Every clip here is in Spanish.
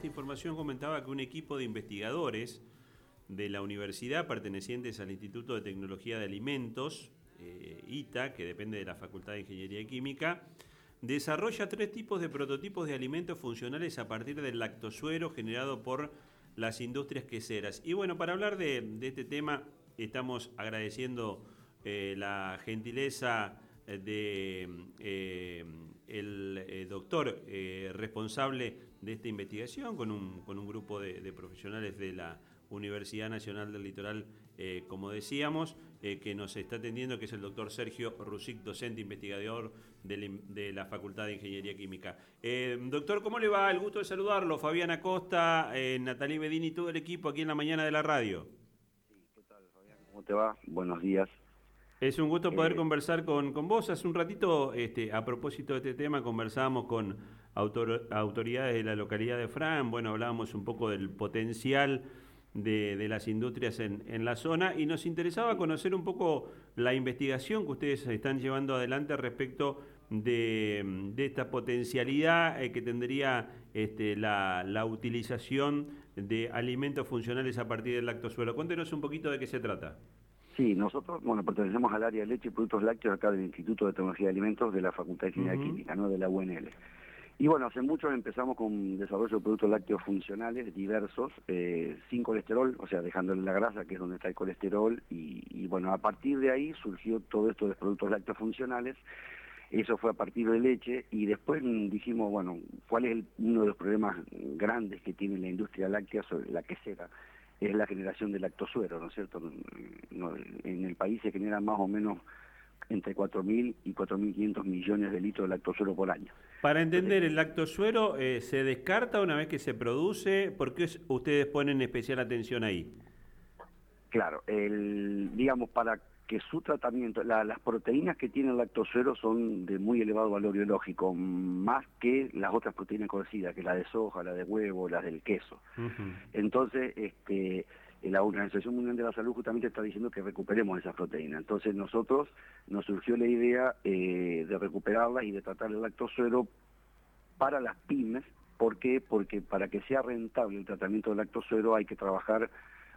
esta información comentaba que un equipo de investigadores de la universidad pertenecientes al Instituto de Tecnología de Alimentos, eh, ITA, que depende de la Facultad de Ingeniería Química, desarrolla tres tipos de prototipos de alimentos funcionales a partir del lactosuero generado por las industrias queseras. Y bueno, para hablar de, este tema, estamos agradeciendo eh, la gentileza de eh, el eh, doctor responsable de esta investigación con un, con un grupo de profesionales de la Universidad Nacional del Litoral, eh, como decíamos, eh, que nos está atendiendo, que es el doctor Sergio Rusic, docente investigador de la, Facultad de Ingeniería Química. Eh, doctor, ¿cómo le va? El gusto de saludarlo. Fabián Acosta, Natalie Bedini y todo el equipo aquí en la mañana de la radio. Sí, ¿qué tal, Fabián? ¿Cómo te va? Buenos días. Es un gusto poder conversar con, con, vos. Hace un ratito, este, a propósito de este tema, conversábamos con autoridades de la localidad de Fran. Bueno, hablábamos un poco del potencial de, las industrias en, en, la zona y nos interesaba conocer un poco la investigación que ustedes están llevando adelante respecto de, esta potencialidad eh, que tendría este, la, la, utilización de alimentos funcionales a partir del lactosuero. Cuéntenos un poquito de qué se trata. Sí, nosotros, bueno, pertenecemos al área de leche y productos lácteos acá del Instituto de Tecnología de Alimentos de la Facultad de Ingeniería Química, ¿no? de la UNL. Y bueno, hace mucho empezamos con desarrollo de productos lácteos funcionales diversos, eh, sin colesterol, o sea, dejándole la grasa, que es donde está el colesterol, y, bueno, a partir de ahí surgió todo esto de productos lácteos funcionales, eso fue a partir de leche, y después dijimos, bueno, ¿cuál es uno de los problemas grandes que tiene la industria láctea sobre la quesera? Es la generación de lactosuero, ¿no es cierto? en el país se generan más o menos entre 4.000 y 4.500 millones de litros de lactosuero por año. Para entender, ¿el lactosuero eh, se descarta una vez que se produce? ¿Por qué ustedes ponen especial atención ahí? Claro, el, digamos, para que su tratamiento, las proteínas que tiene el lactosuero son de muy elevado valor biológico, más que las otras proteínas conocidas, que la de soja, la de huevo, las del queso. Entonces, este, la Organización Mundial de la Salud justamente está diciendo que recuperemos esas proteínas. Entonces nosotros nos surgió la idea eh, de recuperarlas y de tratar el lactosuero para las pymes. ¿Por qué? Porque para que sea rentable el tratamiento del lactosuero hay que trabajar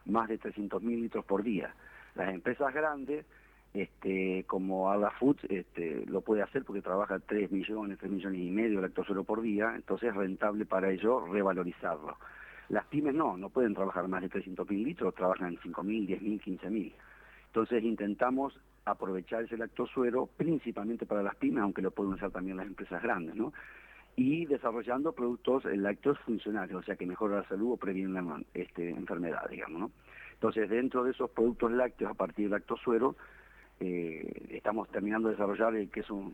más de 300.000 litros por día. Las empresas grandes, este, como Ada Foods, este, lo puede hacer porque trabaja 3 millones, 3 millones y medio de lactosuero por día, entonces es rentable para ellos revalorizarlo. Las pymes no, no pueden trabajar más de 300.000 litros, trabajan 5.000, 10.000, 15.000. Entonces intentamos aprovechar ese lactosuero principalmente para las pymes, aunque lo pueden usar también las empresas grandes, ¿no? Y desarrollando productos lácteos funcionales, o sea que mejora la salud o previene la este, enfermedad, digamos, ¿no? Entonces dentro de esos productos lácteos a partir del lactosuero, eh, estamos terminando de desarrollar el queso,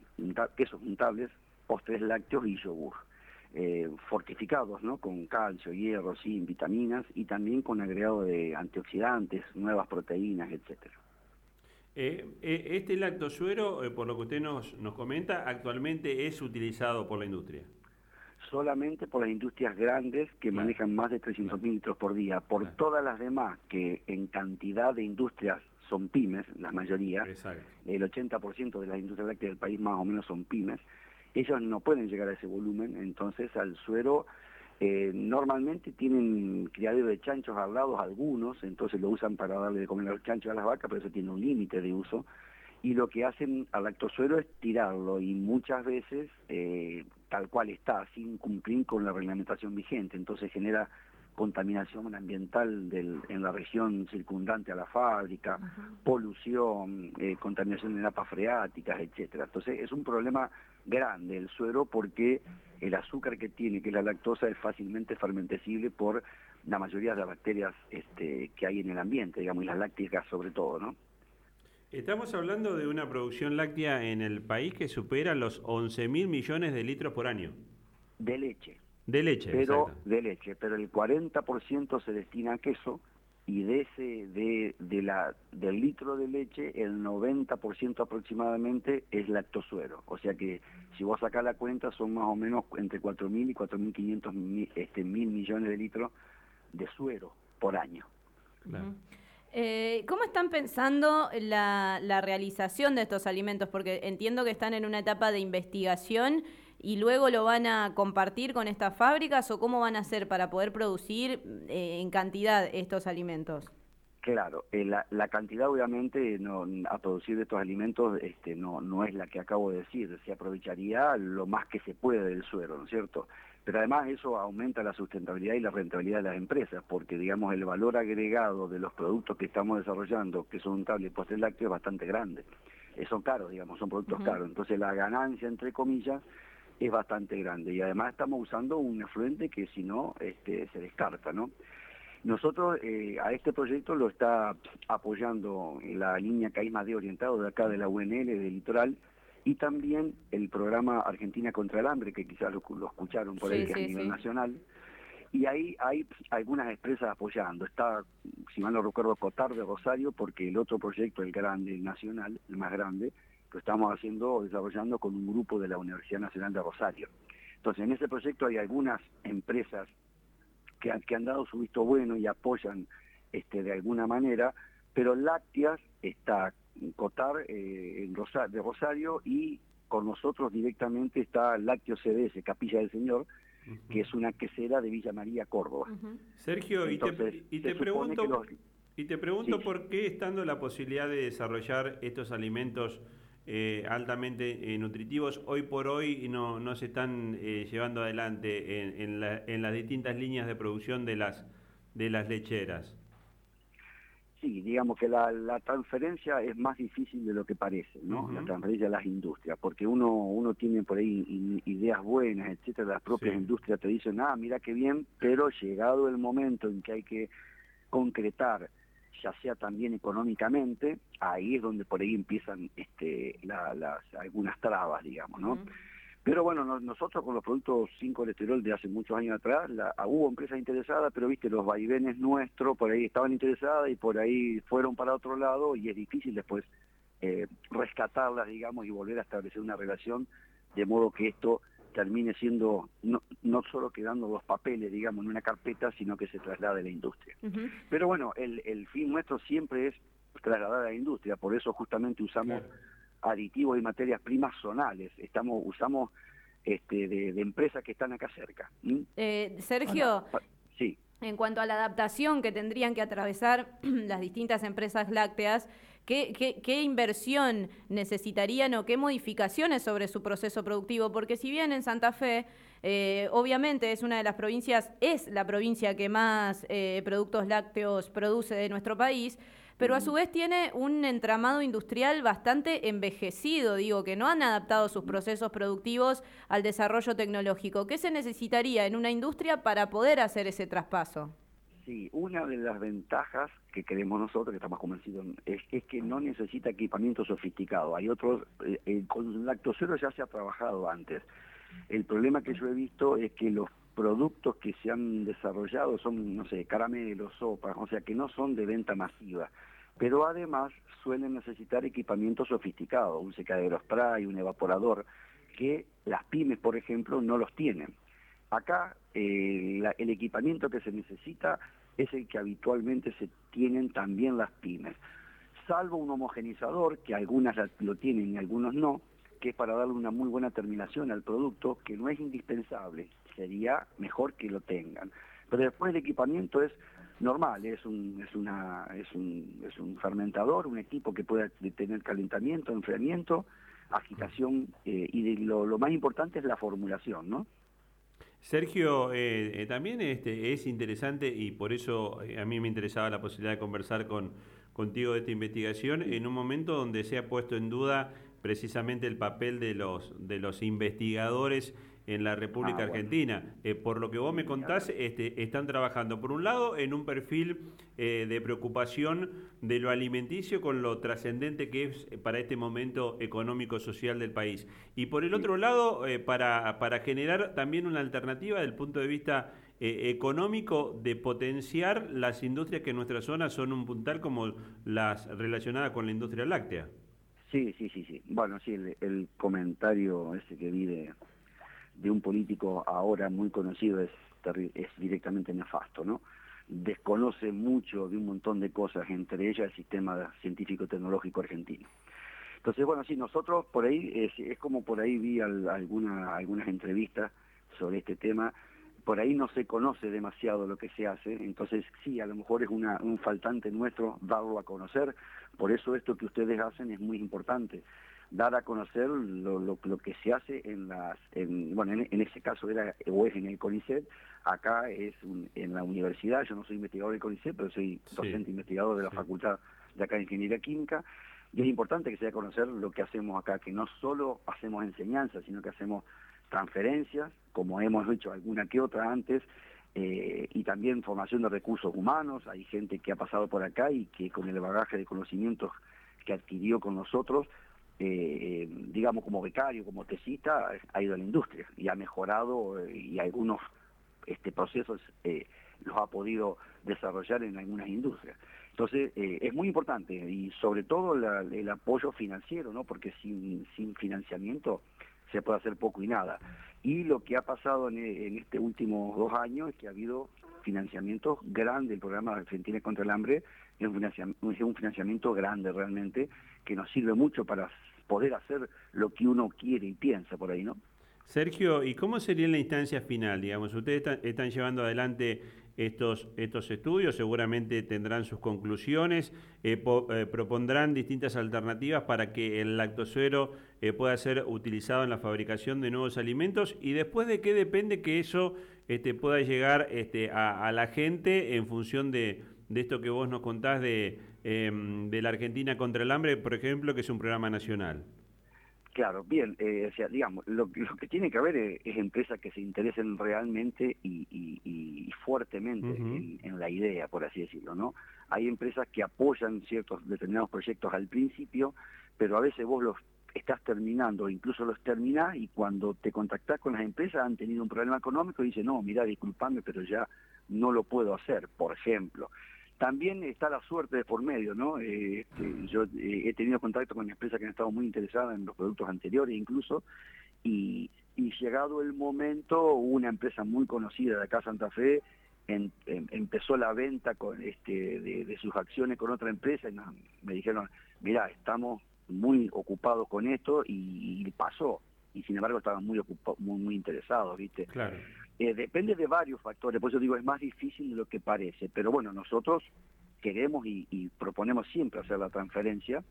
quesos untables, postres lácteos y yogur eh, fortificados, ¿no? Con calcio, hierro, zinc, vitaminas y también con agregado de antioxidantes, nuevas proteínas, etcétera. Eh, eh, este lactosuero, eh, por lo que usted nos, nos comenta, actualmente es utilizado por la industria. Solamente por las industrias grandes que manejan más de 300.000 litros por día. Por todas las demás, que en cantidad de industrias son pymes, la mayoría, el 80% de las industrias lácteas del país más o menos son pymes, ellos no pueden llegar a ese volumen, entonces al suero eh, normalmente tienen criadero de chanchos al lado algunos, entonces lo usan para darle de comer a los chanchos a las vacas, pero eso tiene un límite de uso, y lo que hacen al lactosuero es tirarlo, y muchas veces eh, tal cual está, sin cumplir con la reglamentación vigente, entonces genera contaminación ambiental del, en la región circundante a la fábrica, polución, eh, contaminación de napas freáticas, etcétera. Entonces es un problema grande el suero porque el azúcar que tiene, que es la lactosa, es fácilmente fermentecible por la mayoría de las bacterias este, que hay en el ambiente, digamos, y las lácticas sobre todo, ¿no? Estamos hablando de una producción láctea en el país que supera los 11 mil millones de litros por año. De leche. De leche, pero de leche, pero el 40% se destina a queso y de ese de, de la del litro de leche el 90% aproximadamente es lactosuero, o sea que si vos sacás la cuenta son más o menos entre 4.000 y 4.500 este, mil millones de litros de suero por año. Eh, ¿Cómo están pensando la, la realización de estos alimentos? Porque entiendo que están en una etapa de investigación y luego lo van a compartir con estas fábricas o cómo van a hacer para poder producir eh, en cantidad estos alimentos? Claro, eh, la, cantidad obviamente no, a producir de estos alimentos este, no, no es la que acabo de decir, se aprovecharía lo más que se puede del suelo, ¿no es cierto? Pero además eso aumenta la sustentabilidad y la rentabilidad de las empresas, porque digamos el valor agregado de los productos que estamos desarrollando, que son un cable y lácteo, es bastante grande. Eh, son caros, digamos, son productos caros. Entonces la ganancia, entre comillas, es bastante grande. Y además estamos usando un afluente que si no, este, se descarta, ¿no? Nosotros eh, a este proyecto lo está apoyando la línea Caíz de orientado de acá de la UNL, del litoral, y también el programa Argentina contra el Hambre, que quizás lo, escucharon por ahí, a nivel nacional. Y ahí hay algunas empresas apoyando. Está, si mal no recuerdo, Cotar de Rosario, porque el otro proyecto, el grande, el nacional, el más grande, lo estamos haciendo, desarrollando con un grupo de la Universidad Nacional de Rosario. Entonces, en ese proyecto hay algunas empresas que, que han dado su visto bueno y apoyan este, de alguna manera, pero Lácteas está Cotar eh, en de Rosario y con nosotros directamente está Lácteo CDS, Capilla del Señor, que es una quesera de Villa María, Córdoba. Sergio, y, te, pregunto, y te pregunto por qué estando la posibilidad de desarrollar estos alimentos eh, altamente eh, nutritivos, hoy por hoy no, no se están eh, llevando adelante en, en, las distintas líneas de producción de las, de las lecheras. Sí, digamos que la, la transferencia es más difícil de lo que parece, ¿no? La transferencia a las industrias, porque uno uno tiene por ahí ideas buenas, etcétera, las propias industrias te dicen, ah, mira qué bien, pero llegado el momento en que hay que concretar ya sea también económicamente, ahí es donde por ahí empiezan este, las, algunas trabas, digamos, ¿no? Pero bueno, nosotros con los productos 5 esterol de hace muchos años atrás, la, ah, hubo empresas interesadas, pero viste, los vaivenes nuestros por ahí estaban interesadas y por ahí fueron para otro lado y es difícil después eh, rescatarlas, digamos, y volver a establecer una relación, de modo que esto termine siendo no, no solo quedando los papeles, digamos, en una carpeta, sino que se traslade a la industria. Pero bueno, el, el, fin nuestro siempre es trasladar a la industria, por eso justamente usamos aditivos y materias primas zonales, estamos usamos este, de, empresas que están acá cerca. Eh, Sergio, sí. en cuanto a la adaptación que tendrían que atravesar las distintas empresas lácteas, ¿Qué, inversión necesitarían o qué modificaciones sobre su proceso productivo? Porque si bien en Santa Fe, eh, obviamente es una de las provincias, es la provincia que más eh, productos lácteos produce de nuestro país, pero a su vez tiene un entramado industrial bastante envejecido, digo, que no han adaptado sus procesos productivos al desarrollo tecnológico. ¿Qué se necesitaría en una industria para poder hacer ese traspaso? Sí, una de las ventajas que queremos nosotros, que estamos convencidos, es, que no necesita equipamiento sofisticado. Hay otros, eh, eh, con lactosero ya se ha trabajado antes. El problema que yo he visto es que los productos que se han desarrollado son, no sé, caramelos, sopas, o sea, que no son de venta masiva. Pero además suelen necesitar equipamiento sofisticado, un secadero spray, un evaporador, que las pymes, por ejemplo, no los tienen. Acá eh, el equipamiento que se necesita es el que habitualmente se tienen también las pymes, salvo un homogenizador, que algunas lo tienen y algunos no, que es para darle una muy buena terminación al producto, que no es indispensable, sería mejor que lo tengan. Pero después el equipamiento es normal, es un, es una, es un, es un fermentador, un equipo que puede tener calentamiento, enfriamiento, agitación, eh, y lo, más importante es la formulación, ¿no? Sergio, eh, eh, también este, es interesante y por eso a mí me interesaba la posibilidad de conversar con, contigo de esta investigación en un momento donde se ha puesto en duda precisamente el papel de los, de los investigadores en la República ah, Argentina. Eh, por lo que vos me contás, este, están trabajando, por un lado, en un perfil eh, de preocupación de lo alimenticio con lo trascendente que es para este momento económico-social del país. Y por el otro lado, eh, para, para generar también una alternativa desde el punto de vista económico de potenciar las industrias que en nuestra zona son un puntal como las relacionadas con la industria láctea. Sí, sí, sí, sí. Bueno, sí, el, el comentario ese que vi de, de un político ahora muy conocido es, es directamente nefasto, ¿no? Desconoce mucho de un montón de cosas, entre ellas el sistema científico-tecnológico argentino. Entonces, bueno, sí, nosotros por ahí, es, como por ahí vi alguna, algunas entrevistas sobre este tema, por ahí no se conoce demasiado lo que se hace, entonces sí, a lo mejor es una, un faltante nuestro darlo a conocer, por eso esto que ustedes hacen es muy importante, dar a conocer lo, lo, que se hace en las, en, bueno, en, ese caso era o es en el CONICET, acá es en la universidad, yo no soy investigador del CONICET, pero soy docente investigador de la Facultad de acá de Ingeniería Química, y es importante que se dé a conocer lo que hacemos acá, que no solo hacemos enseñanza, sino que hacemos transferencias, como hemos hecho alguna que otra antes, eh, y también formación de recursos humanos. Hay gente que ha pasado por acá y que con el bagaje de conocimientos que adquirió con nosotros, eh, digamos como becario, como tesista, ha ido a la industria y ha mejorado eh, y algunos este, procesos los ha podido desarrollar en algunas industrias. Entonces, es muy importante y sobre todo el apoyo financiero, ¿no? porque sin, sin financiamiento se puede hacer poco y nada. Y lo que ha pasado en, estos últimos dos años es que ha habido financiamientos grandes, el programa Argentina contra el Hambre es un, financiamiento, grande realmente, que nos sirve mucho para poder hacer lo que uno quiere y piensa por ahí, ¿no? Sergio, ¿y cómo sería la instancia final? Digamos, ustedes están llevando adelante estos, estos estudios, seguramente tendrán sus conclusiones, eh, eh, propondrán distintas alternativas para que el lactosuero eh, pueda ser utilizado en la fabricación de nuevos alimentos y después de qué depende que eso este, pueda llegar este, a, la gente en función de, esto que vos nos contás de, em, de la Argentina contra el hambre, por ejemplo, que es un programa nacional. Claro, bien, eh, o sea, digamos, lo, que tiene que haber es, empresas que se interesen realmente y, fuertemente en, la idea, por así decirlo, ¿no? Hay empresas que apoyan ciertos determinados proyectos al principio, pero a veces vos los estás terminando, incluso los terminás y cuando te contactás con las empresas han tenido un problema económico y dicen, no, mira, disculpame, pero ya no lo puedo hacer, por ejemplo. También está la suerte de por medio, ¿no? Eh, este, yo eh, he tenido contacto con empresas que han estado muy interesadas en los productos anteriores incluso, y, llegado el momento, una empresa muy conocida de acá Santa Fe empezó la venta con este de, sus acciones con otra empresa y me dijeron, mira, estamos muy ocupados con esto y, pasó, y sin embargo estaban muy, muy, muy interesados, ¿viste? Claro. Eh, depende de varios factores, por eso digo, es más difícil de lo que parece, pero bueno, nosotros queremos y, proponemos siempre hacer la transferencia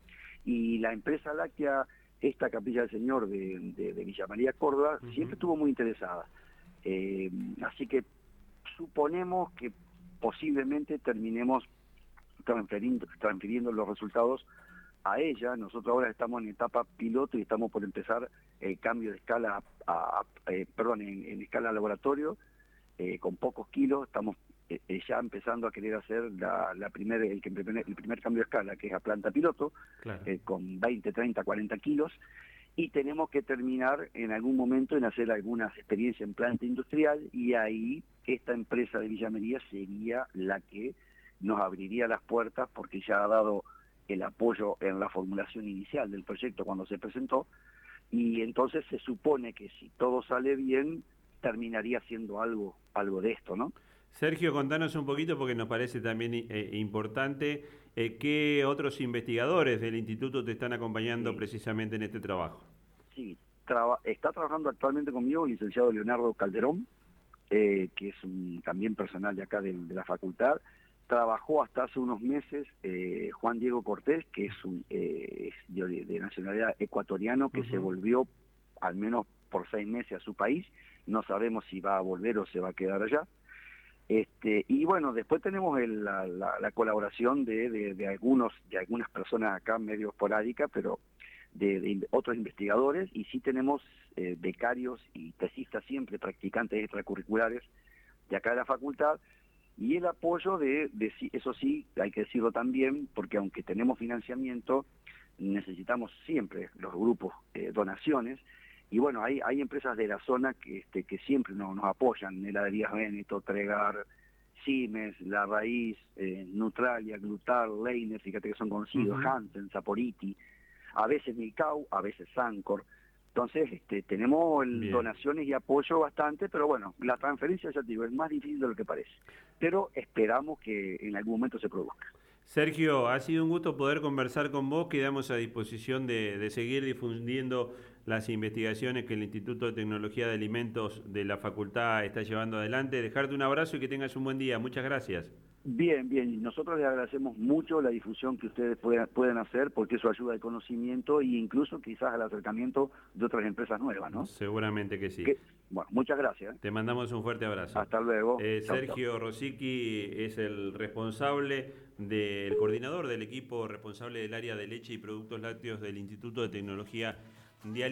y la empresa láctea, esta Capilla del Señor de, Villa María Córdoba, siempre estuvo muy interesada. Eh, así que suponemos que posiblemente terminemos transfiriendo los resultados a ella. Nosotros ahora estamos en etapa piloto y estamos por empezar el cambio de escala, a, eh, perdón, en, escala laboratorio, eh, con pocos kilos. Estamos eh, ya empezando a querer hacer la, la primer, el, el, primer cambio de escala, que es a planta piloto, con 20, 30, 40 kilos. Y tenemos que terminar en algún momento en hacer algunas experiencias en planta industrial y ahí esta empresa de Villamería sería la que nos abriría las puertas porque ya ha dado el apoyo en la formulación inicial del proyecto cuando se presentó, y entonces se supone que si todo sale bien, terminaría siendo algo, algo de esto, ¿no? Sergio, contanos un poquito, porque nos parece también eh, importante, eh, ¿qué otros investigadores del instituto te están acompañando precisamente en este trabajo? Sí, está trabajando actualmente conmigo el licenciado Leonardo Calderón, eh, que es un, también personal de acá de la facultad, trabajó hasta hace unos meses eh, Juan Diego Cortés, que es, un, eh, de, nacionalidad ecuatoriano, que se volvió al menos por seis meses a su país. No sabemos si va a volver o se va a quedar allá. Este, y bueno, después tenemos la, colaboración de, algunos, de algunas personas acá medio esporádica, pero de, otros investigadores, y sí tenemos eh, becarios y tesistas siempre, practicantes extracurriculares de acá de la facultad, y el apoyo de, eso sí, hay que decirlo también, porque aunque tenemos financiamiento, necesitamos siempre los grupos eh, donaciones, y bueno, hay, hay empresas de la zona que, este, que siempre nos, nos apoyan, Heladerías Benito, Tregar, Siemens, La Raíz, eh, Neutralia, Glutar, Leiner, fíjate que son conocidos, Hansen, Saporiti, a veces Milcau, a veces Sancor, entonces, este, tenemos donaciones y apoyo bastante, pero bueno, la transferencia, ya te digo, es más difícil de lo que parece. Pero esperamos que en algún momento se produzca. Sergio, ha sido un gusto poder conversar con vos. Quedamos a disposición de, seguir difundiendo las investigaciones que el Instituto de Tecnología de Alimentos de la Facultad está llevando adelante. Dejarte un abrazo y que tengas un buen día. Muchas gracias. Bien, bien. Nosotros les agradecemos mucho la difusión que ustedes pueden, hacer porque eso ayuda al conocimiento e incluso quizás al acercamiento de otras empresas nuevas, ¿no? Seguramente que sí. bueno, muchas gracias. Te mandamos un fuerte abrazo. Hasta luego. Eh, Sergio Rosicky es el responsable del coordinador del equipo responsable del área de leche y productos lácteos del Instituto de Tecnología de